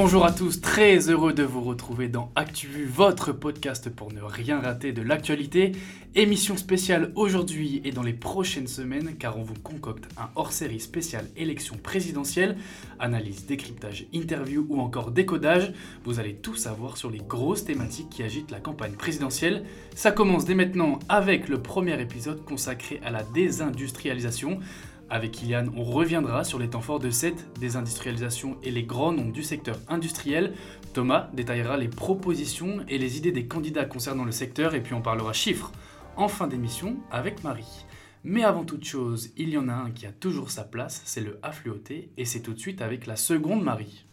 Rebonjour à tous, très heureux de vous retrouver dans ActuVu, votre podcast pour ne rien rater de l'actualité. Émission spéciale aujourd'hui et dans les prochaines semaines car on vous concocte un hors-série spécial élection présidentielle, analyse, décryptage, interview ou encore décodage. Vous allez tout savoir sur les grosses thématiques qui agitent la campagne présidentielle. Ça commence dès maintenant avec le premier épisode consacré à la désindustrialisation. Avec Ilian, on reviendra sur les temps forts de cette désindustrialisation et les grands noms du secteur industriel. Thomas détaillera les propositions et les idées des candidats concernant le secteur et puis on parlera chiffres en fin d'émission avec Marie. Mais avant toute chose, il y en a un qui a toujours sa place, c'est le affluoté et c'est tout de suite avec la seconde Marie.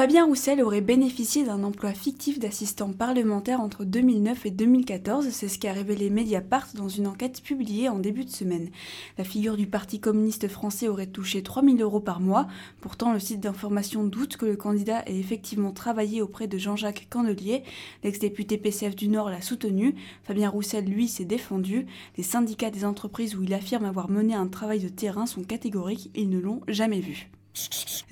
Fabien Roussel aurait bénéficié d'un emploi fictif d'assistant parlementaire entre 2009 et 2014, c'est ce qu'a révélé Mediapart dans une enquête publiée en début de semaine. La figure du Parti communiste français aurait touché 3000 euros par mois, pourtant le site d'information doute que le candidat ait effectivement travaillé auprès de Jean-Jacques Candelier. L'ex-député PCF du Nord l'a soutenu, Fabien Roussel lui s'est défendu. Les syndicats des entreprises où il affirme avoir mené un travail de terrain sont catégoriques, ils ne l'ont jamais vu.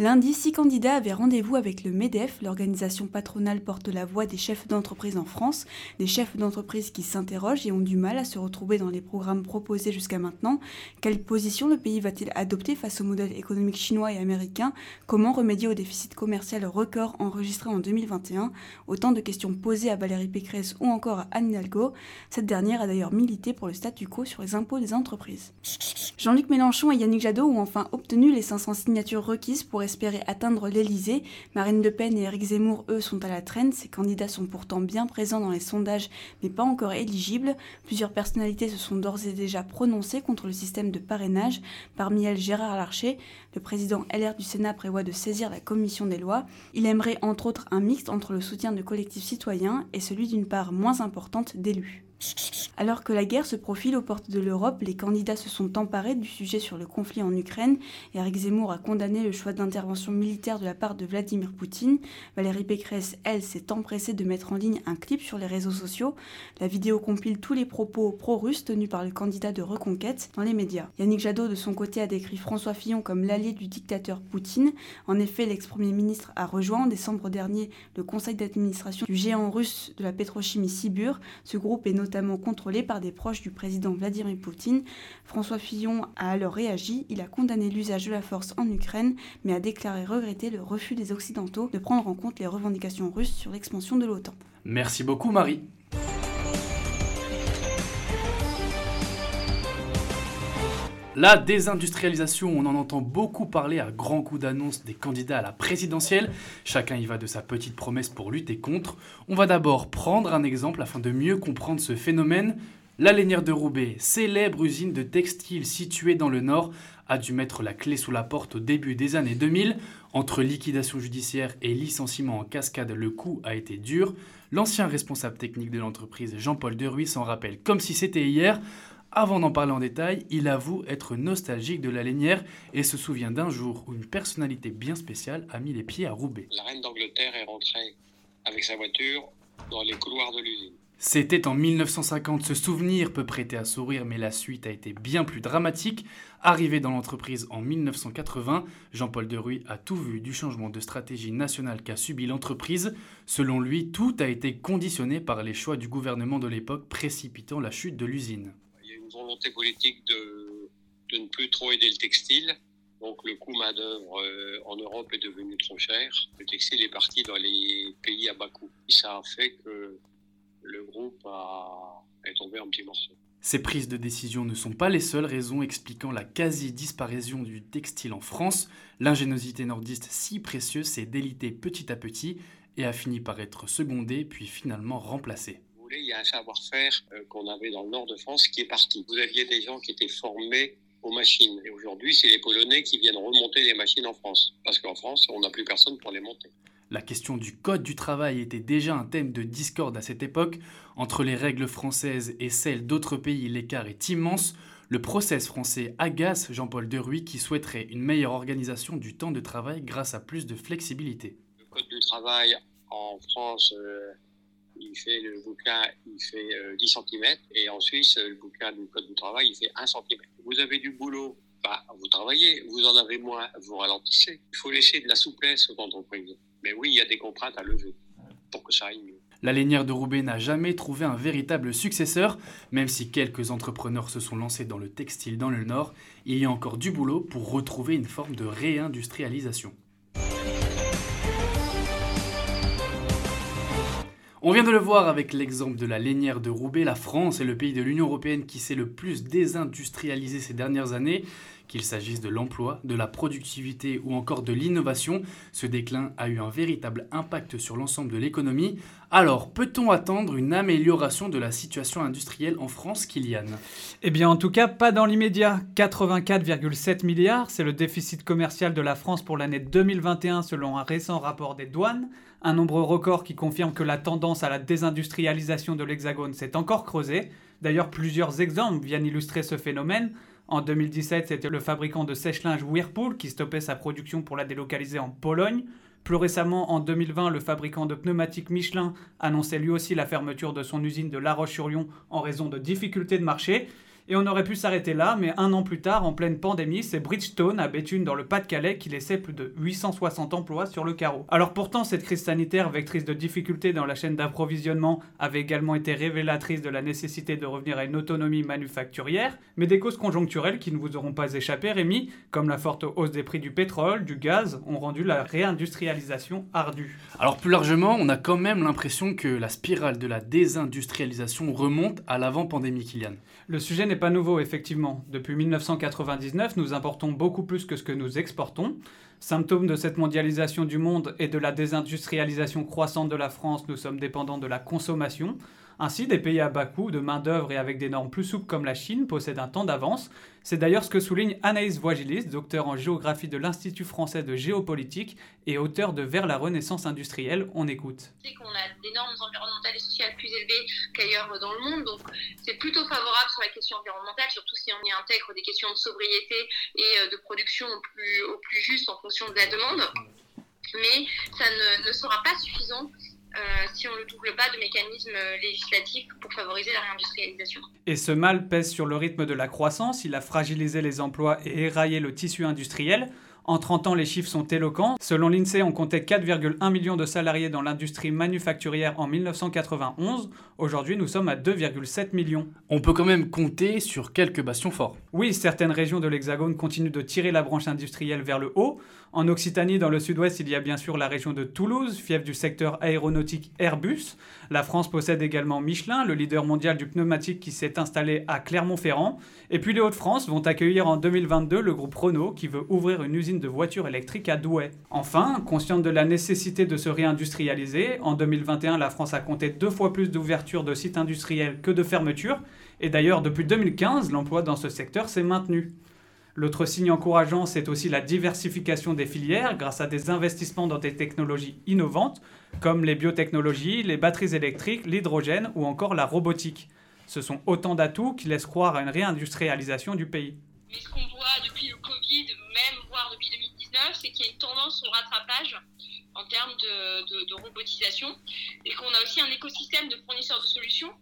Lundi, six candidats avaient rendez-vous avec le MEDEF, l'organisation patronale porte la voix des chefs d'entreprise en France, des chefs d'entreprise qui s'interrogent et ont du mal à se retrouver dans les programmes proposés jusqu'à maintenant. Quelle position le pays va-t-il adopter face au modèle économique chinois et américain? Comment remédier au déficit commercial record enregistré en 2021 Autant de questions posées à Valérie Pécresse ou encore à Anne Hidalgo. Cette dernière a d'ailleurs milité pour le statu quo sur les impôts des entreprises. Jean-Luc Mélenchon et Yannick Jadot ont enfin obtenu les 500 signatures requises pour espérer atteindre l'Elysée. Marine Le Pen et Éric Zemmour, eux, sont à la traîne. Ces candidats sont pourtant bien présents dans les sondages, mais pas encore éligibles. Plusieurs personnalités se sont d'ores et déjà prononcées contre le système de parrainage. Parmi elles, Gérard Larcher, le président LR du Sénat prévoit de saisir la commission des lois. Il aimerait entre autres un mixte entre le soutien de collectifs citoyens et celui d'une part moins importante d'élus. Alors que la guerre se profile aux portes de l'Europe, les candidats se sont emparés du sujet sur le conflit en Ukraine. Eric Zemmour a condamné le choix d'intervention militaire de la part de Vladimir Poutine. Valérie Pécresse, elle, s'est empressée de mettre en ligne un clip sur les réseaux sociaux. La vidéo compile tous les propos pro-russes tenus par le candidat de reconquête dans les médias. Yannick Jadot, de son côté, a décrit François Fillon comme l'allié du dictateur Poutine. En effet, l'ex-premier ministre a rejoint en décembre dernier le conseil d'administration du géant russe de la pétrochimie Sibur. Ce groupe est notamment contrôlé par des proches du président Vladimir Poutine. François Fillon a alors réagi, il a condamné l'usage de la force en Ukraine, mais a déclaré regretter le refus des Occidentaux de prendre en compte les revendications russes sur l'expansion de l'OTAN. Merci beaucoup Marie. La désindustrialisation, on en entend beaucoup parler à grands coups d'annonce des candidats à la présidentielle. Chacun y va de sa petite promesse pour lutter contre. On va d'abord prendre un exemple afin de mieux comprendre ce phénomène. La Lainière de Roubaix, célèbre usine de textile située dans le nord, a dû mettre la clé sous la porte au début des années 2000. Entre liquidation judiciaire et licenciement en cascade, le coup a été dur. L'ancien responsable technique de l'entreprise, Jean-Paul Deruy, s'en rappelle comme si c'était hier. Avant d'en parler en détail, il avoue être nostalgique de la Lainière et se souvient d'un jour où une personnalité bien spéciale a mis les pieds à Roubaix. La reine d'Angleterre est rentrée avec sa voiture dans les couloirs de l'usine. C'était en 1950, ce souvenir peut prêter à sourire, mais la suite a été bien plus dramatique. Arrivé dans l'entreprise en 1980, Jean-Paul Deruy a tout vu du changement de stratégie nationale qu'a subi l'entreprise. Selon lui, tout a été conditionné par les choix du gouvernement de l'époque précipitant la chute de l'usine volonté politique de, de, ne plus trop aider le textile. Donc le coût main-d'œuvre euh, en Europe est devenu trop cher. Le textile est parti dans les pays à bas coût. Ça a fait que le groupe a, est tombé en petits morceaux. Ces prises de décision ne sont pas les seules raisons expliquant la quasi-disparition du textile en France. L'ingéniosité nordiste si précieuse s'est délitée petit à petit et a fini par être secondée puis finalement remplacée il y a un savoir-faire euh, qu'on avait dans le nord de France qui est parti. Vous aviez des gens qui étaient formés aux machines. Et aujourd'hui, c'est les Polonais qui viennent remonter les machines en France. Parce qu'en France, on n'a plus personne pour les monter. La question du code du travail était déjà un thème de discorde à cette époque. Entre les règles françaises et celles d'autres pays, l'écart est immense. Le process français agace Jean-Paul Deruy qui souhaiterait une meilleure organisation du temps de travail grâce à plus de flexibilité. Le code du travail en France euh, il fait le bouquin, il fait 10 cm, et en Suisse, le bouquin du code du travail, il fait 1 cm. Vous avez du boulot, bah, vous travaillez, vous en avez moins, vous ralentissez. Il faut laisser de la souplesse aux entreprises. Mais oui, il y a des contraintes à lever pour que ça aille mieux. La lainière de Roubaix n'a jamais trouvé un véritable successeur, même si quelques entrepreneurs se sont lancés dans le textile dans le Nord, il y a encore du boulot pour retrouver une forme de réindustrialisation. On vient de le voir avec l'exemple de la lainière de Roubaix, la France est le pays de l'Union européenne qui s'est le plus désindustrialisé ces dernières années. Qu'il s'agisse de l'emploi, de la productivité ou encore de l'innovation, ce déclin a eu un véritable impact sur l'ensemble de l'économie. Alors, peut-on attendre une amélioration de la situation industrielle en France, Kylian? Eh bien, en tout cas, pas dans l'immédiat. 84,7 milliards, c'est le déficit commercial de la France pour l'année 2021 selon un récent rapport des douanes. Un nombre record qui confirme que la tendance à la désindustrialisation de l'Hexagone s'est encore creusée. D'ailleurs, plusieurs exemples viennent illustrer ce phénomène. En 2017, c'était le fabricant de sèche-linge Whirlpool qui stoppait sa production pour la délocaliser en Pologne. Plus récemment, en 2020, le fabricant de pneumatiques Michelin annonçait lui aussi la fermeture de son usine de La Roche-sur-Yon en raison de difficultés de marché. Et on aurait pu s'arrêter là, mais un an plus tard, en pleine pandémie, c'est Bridgestone à Béthune dans le Pas-de-Calais qui laissait plus de 860 emplois sur le carreau. Alors pourtant, cette crise sanitaire, vectrice de difficultés dans la chaîne d'approvisionnement, avait également été révélatrice de la nécessité de revenir à une autonomie manufacturière, mais des causes conjoncturelles qui ne vous auront pas échappé, Rémi, comme la forte hausse des prix du pétrole, du gaz, ont rendu la réindustrialisation ardue. Alors plus largement, on a quand même l'impression que la spirale de la désindustrialisation remonte à l'avant-pandémie, Kylian. Le sujet n'est pas nouveau, effectivement. Depuis 1999, nous importons beaucoup plus que ce que nous exportons. Symptôme de cette mondialisation du monde et de la désindustrialisation croissante de la France, nous sommes dépendants de la consommation. Ainsi, des pays à bas coût, de main-d'œuvre et avec des normes plus souples comme la Chine possèdent un temps d'avance. C'est d'ailleurs ce que souligne Anaïs Voigilis, docteur en géographie de l'Institut français de géopolitique et auteur de Vers la renaissance industrielle. On écoute. C'est qu'on a des normes environnementales et sociales plus élevées qu'ailleurs dans le monde, donc c'est plutôt favorable sur la question environnementale, surtout si on y intègre des questions de sobriété et euh, de production au plus, juste en fonction de la demande. Mais ça ne, sera pas suffisant si on ne double pas de mécanismes législatifs pour favoriser la réindustrialisation. Et ce mal pèse sur le rythme de la croissance, il a fragilisé les emplois et éraillé le tissu industriel. En 30 ans, les chiffres sont éloquents. Selon l'INSEE, on comptait 4,1 millions de salariés dans l'industrie manufacturière en 1991. Aujourd'hui, nous sommes à 2,7 millions. On peut quand même compter sur quelques bastions forts. Oui, certaines régions de l'Hexagone continuent de tirer la branche industrielle vers le haut. En Occitanie, dans le sud-ouest, il y a bien sûr la région de Toulouse, fief du secteur aéronautique Airbus. La France possède également Michelin, le leader mondial du pneumatique qui s'est installé à Clermont-Ferrand. Et puis les Hauts-de-France vont accueillir en 2022 le groupe Renault qui veut ouvrir une usine de voitures électriques à Douai. Enfin, consciente de la nécessité de se réindustrialiser, en 2021, la France a compté deux fois plus d'ouvertures de sites industriels que de fermetures. Et d'ailleurs, depuis 2015, l'emploi dans ce secteur s'est maintenu. L'autre signe encourageant, c'est aussi la diversification des filières grâce à des investissements dans des technologies innovantes comme les biotechnologies, les batteries électriques, l'hydrogène ou encore la robotique. Ce sont autant d'atouts qui laissent croire à une réindustrialisation du pays. Mais ce qu'on voit depuis le Covid, même voire depuis 2019, c'est qu'il y a une tendance au rattrapage en termes de, de robotisation et qu'on a aussi un écosystème de fournisseurs de solutions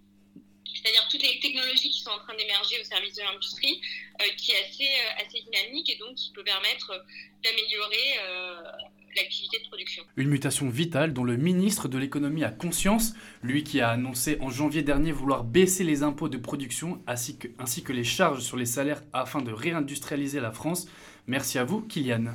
c'est-à-dire toutes les technologies qui sont en train d'émerger au service de l'industrie, euh, qui est assez, euh, assez dynamique et donc qui peut permettre d'améliorer euh, l'activité de production. Une mutation vitale dont le ministre de l'économie a conscience, lui qui a annoncé en janvier dernier vouloir baisser les impôts de production ainsi que, ainsi que les charges sur les salaires afin de réindustrialiser la France. Merci à vous, Kylian.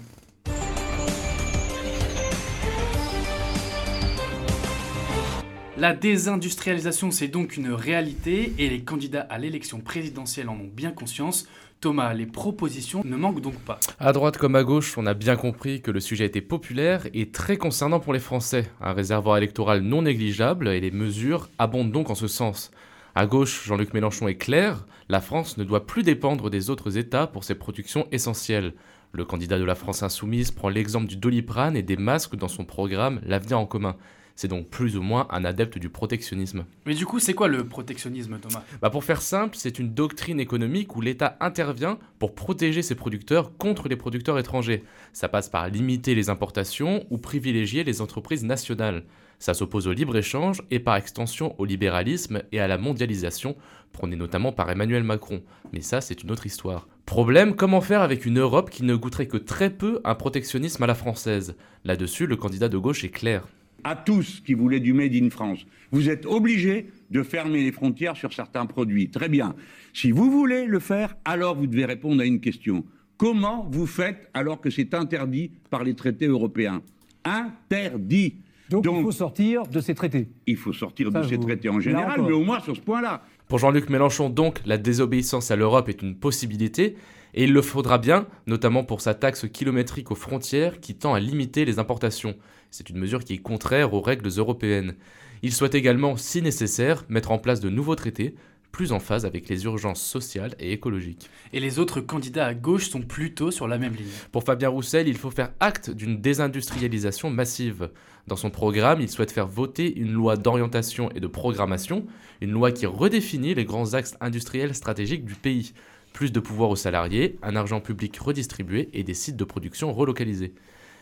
La désindustrialisation, c'est donc une réalité et les candidats à l'élection présidentielle en ont bien conscience. Thomas, les propositions ne manquent donc pas. À droite comme à gauche, on a bien compris que le sujet était populaire et très concernant pour les Français. Un réservoir électoral non négligeable et les mesures abondent donc en ce sens. À gauche, Jean-Luc Mélenchon est clair, la France ne doit plus dépendre des autres États pour ses productions essentielles. Le candidat de la France insoumise prend l'exemple du doliprane et des masques dans son programme L'avenir en commun. C'est donc plus ou moins un adepte du protectionnisme. Mais du coup, c'est quoi le protectionnisme, Thomas? Bah Pour faire simple, c'est une doctrine économique où l'État intervient pour protéger ses producteurs contre les producteurs étrangers. Ça passe par limiter les importations ou privilégier les entreprises nationales. Ça s'oppose au libre-échange et par extension au libéralisme et à la mondialisation, prônée notamment par Emmanuel Macron. Mais ça, c'est une autre histoire. Problème, comment faire avec une Europe qui ne goûterait que très peu un protectionnisme à la française? Là-dessus, le candidat de gauche est clair. À tous qui voulaient du Made in France, vous êtes obligés de fermer les frontières sur certains produits. Très bien. Si vous voulez le faire, alors vous devez répondre à une question. Comment vous faites alors que c'est interdit par les traités européens? Interdit. Donc, il faut sortir de ces traités. Il faut sortir de ces traités en général, mais au moins sur ce point-là. Pour Jean-Luc Mélenchon, donc, la désobéissance à l'Europe est une possibilité, et il le faudra bien, notamment pour sa taxe kilométrique aux frontières qui tend à limiter les importations. C'est une mesure qui est contraire aux règles européennes. Il souhaite également, si nécessaire, mettre en place de nouveaux traités plus en phase avec les urgences sociales et écologiques. Et les autres candidats à gauche sont plutôt sur la même ligne. Pour Fabien Roussel, il faut faire acte d'une désindustrialisation massive. Dans son programme, il souhaite faire voter une loi d'orientation et de programmation, une loi qui redéfinit les grands axes industriels stratégiques du pays. Plus de pouvoir aux salariés, un argent public redistribué et des sites de production relocalisés.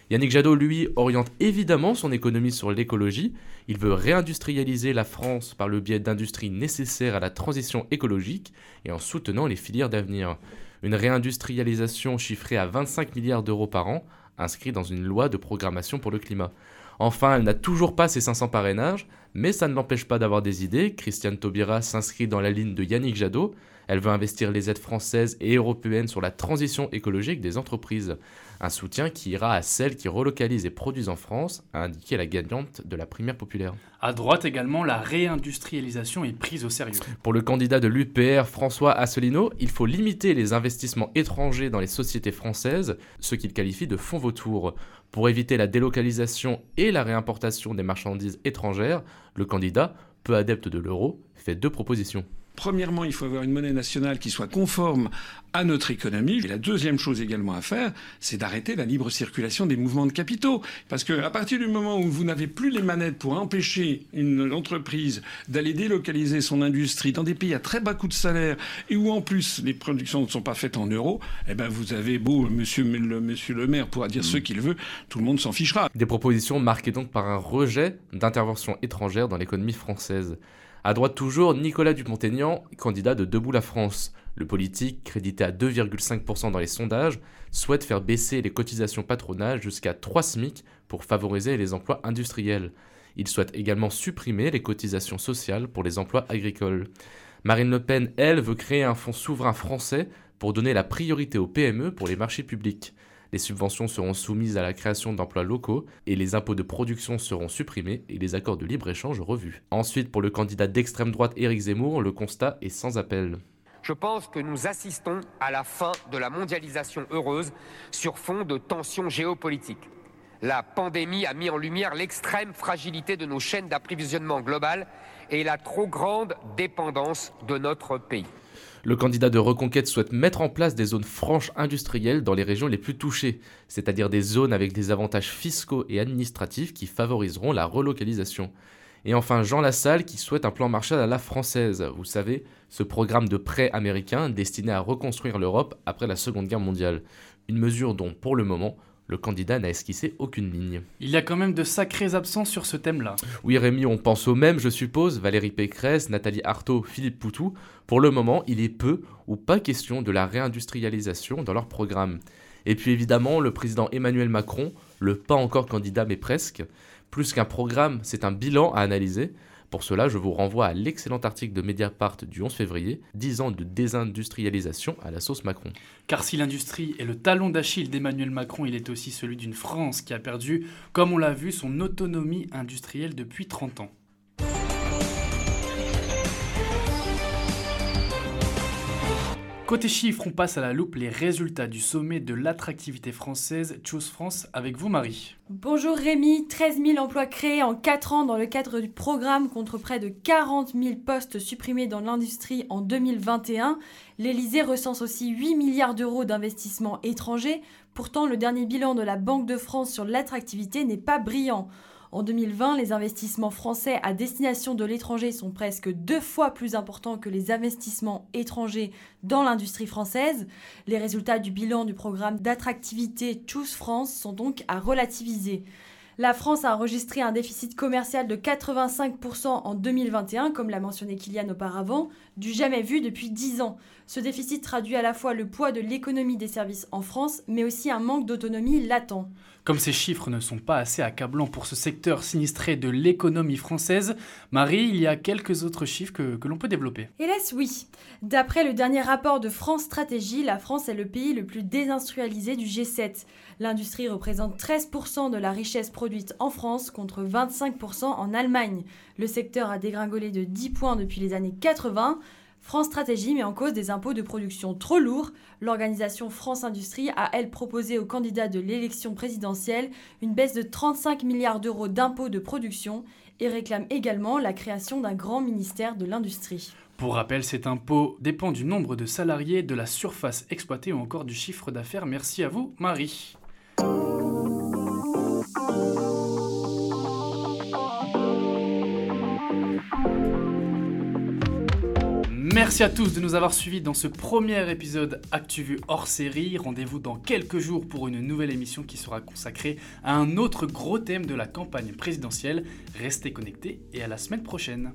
Yannick Jadot, lui, oriente évidemment son économie sur l'écologie. Il veut réindustrialiser la France par le biais d'industries nécessaires à la transition écologique et en soutenant les filières d'avenir. Une réindustrialisation chiffrée à 25 milliards d'euros par an, inscrite dans une loi de programmation pour le climat. Enfin, elle n'a toujours pas ses 500 parrainages, mais ça ne l'empêche pas d'avoir des idées. Christiane Taubira s'inscrit dans la ligne de Yannick Jadot. Elle veut investir les aides françaises et européennes sur la transition écologique des entreprises. Un soutien qui ira à celles qui relocalisent et produisent en France, a indiqué la gagnante de la primaire populaire. À droite également, la réindustrialisation est prise au sérieux. Pour le candidat de l'UPR, François Asselineau, il faut limiter les investissements étrangers dans les sociétés françaises, ce qu'il qualifie de fonds vautours. Pour éviter la délocalisation et la réimportation des marchandises étrangères, le candidat, peu adepte de l'euro, fait deux propositions. Premièrement, il faut avoir une monnaie nationale qui soit conforme à notre économie. Et la deuxième chose également à faire, c'est d'arrêter la libre circulation des mouvements de capitaux. Parce qu'à partir du moment où vous n'avez plus les manettes pour empêcher une entreprise d'aller délocaliser son industrie dans des pays à très bas coût de salaire et où en plus les productions ne sont pas faites en euros, eh ben vous avez beau, monsieur le, monsieur le maire pourra dire ce mmh. qu'il veut, tout le monde s'en fichera. Des propositions marquées donc par un rejet d'intervention étrangère dans l'économie française. À droite toujours, Nicolas Dupont-Aignan, candidat de Debout la France. Le politique, crédité à 2,5% dans les sondages, souhaite faire baisser les cotisations patronales jusqu'à 3 SMIC pour favoriser les emplois industriels. Il souhaite également supprimer les cotisations sociales pour les emplois agricoles. Marine Le Pen, elle, veut créer un fonds souverain français pour donner la priorité aux PME pour les marchés publics les subventions seront soumises à la création d'emplois locaux et les impôts de production seront supprimés et les accords de libre-échange revus. Ensuite, pour le candidat d'extrême droite Éric Zemmour, le constat est sans appel. Je pense que nous assistons à la fin de la mondialisation heureuse sur fond de tensions géopolitiques. La pandémie a mis en lumière l'extrême fragilité de nos chaînes d'approvisionnement globales et la trop grande dépendance de notre pays. Le candidat de Reconquête souhaite mettre en place des zones franches industrielles dans les régions les plus touchées, c'est-à-dire des zones avec des avantages fiscaux et administratifs qui favoriseront la relocalisation. Et enfin Jean Lassalle qui souhaite un plan Marshall à la française, vous savez, ce programme de prêt américain destiné à reconstruire l'Europe après la Seconde Guerre mondiale. Une mesure dont, pour le moment, le candidat n'a esquissé aucune ligne. Il y a quand même de sacrées absences sur ce thème-là. Oui Rémi, on pense au même je suppose, Valérie Pécresse, Nathalie Arthaud, Philippe Poutou. Pour le moment, il est peu ou pas question de la réindustrialisation dans leur programme. Et puis évidemment, le président Emmanuel Macron, le pas encore candidat mais presque. Plus qu'un programme, c'est un bilan à analyser. Pour cela, je vous renvoie à l'excellent article de Mediapart du 11 février, 10 ans de désindustrialisation à la sauce Macron. Car si l'industrie est le talon d'Achille d'Emmanuel Macron, il est aussi celui d'une France qui a perdu, comme on l'a vu, son autonomie industrielle depuis 30 ans. Côté chiffres, on passe à la loupe les résultats du sommet de l'attractivité française Choose France avec vous Marie. Bonjour Rémi, 13 000 emplois créés en 4 ans dans le cadre du programme contre près de 40 000 postes supprimés dans l'industrie en 2021. L'Elysée recense aussi 8 milliards d'euros d'investissements étrangers. Pourtant, le dernier bilan de la Banque de France sur l'attractivité n'est pas brillant. En 2020, les investissements français à destination de l'étranger sont presque deux fois plus importants que les investissements étrangers dans l'industrie française. Les résultats du bilan du programme d'attractivité Choose France sont donc à relativiser. La France a enregistré un déficit commercial de 85% en 2021, comme l'a mentionné Kylian auparavant, du jamais vu depuis 10 ans. Ce déficit traduit à la fois le poids de l'économie des services en France, mais aussi un manque d'autonomie latent. Comme ces chiffres ne sont pas assez accablants pour ce secteur sinistré de l'économie française, Marie, il y a quelques autres chiffres que, que l'on peut développer. Hélas, oui. D'après le dernier rapport de France Stratégie, la France est le pays le plus désindustrialisé du G7. L'industrie représente 13% de la richesse produite en France contre 25% en Allemagne. Le secteur a dégringolé de 10 points depuis les années 80. France Stratégie met en cause des impôts de production trop lourds. L'organisation France Industrie a, elle, proposé aux candidats de l'élection présidentielle une baisse de 35 milliards d'euros d'impôts de production et réclame également la création d'un grand ministère de l'industrie. Pour rappel, cet impôt dépend du nombre de salariés, de la surface exploitée ou encore du chiffre d'affaires. Merci à vous, Marie. Merci à tous de nous avoir suivis dans ce premier épisode ActuVu hors série. Rendez-vous dans quelques jours pour une nouvelle émission qui sera consacrée à un autre gros thème de la campagne présidentielle. Restez connectés et à la semaine prochaine.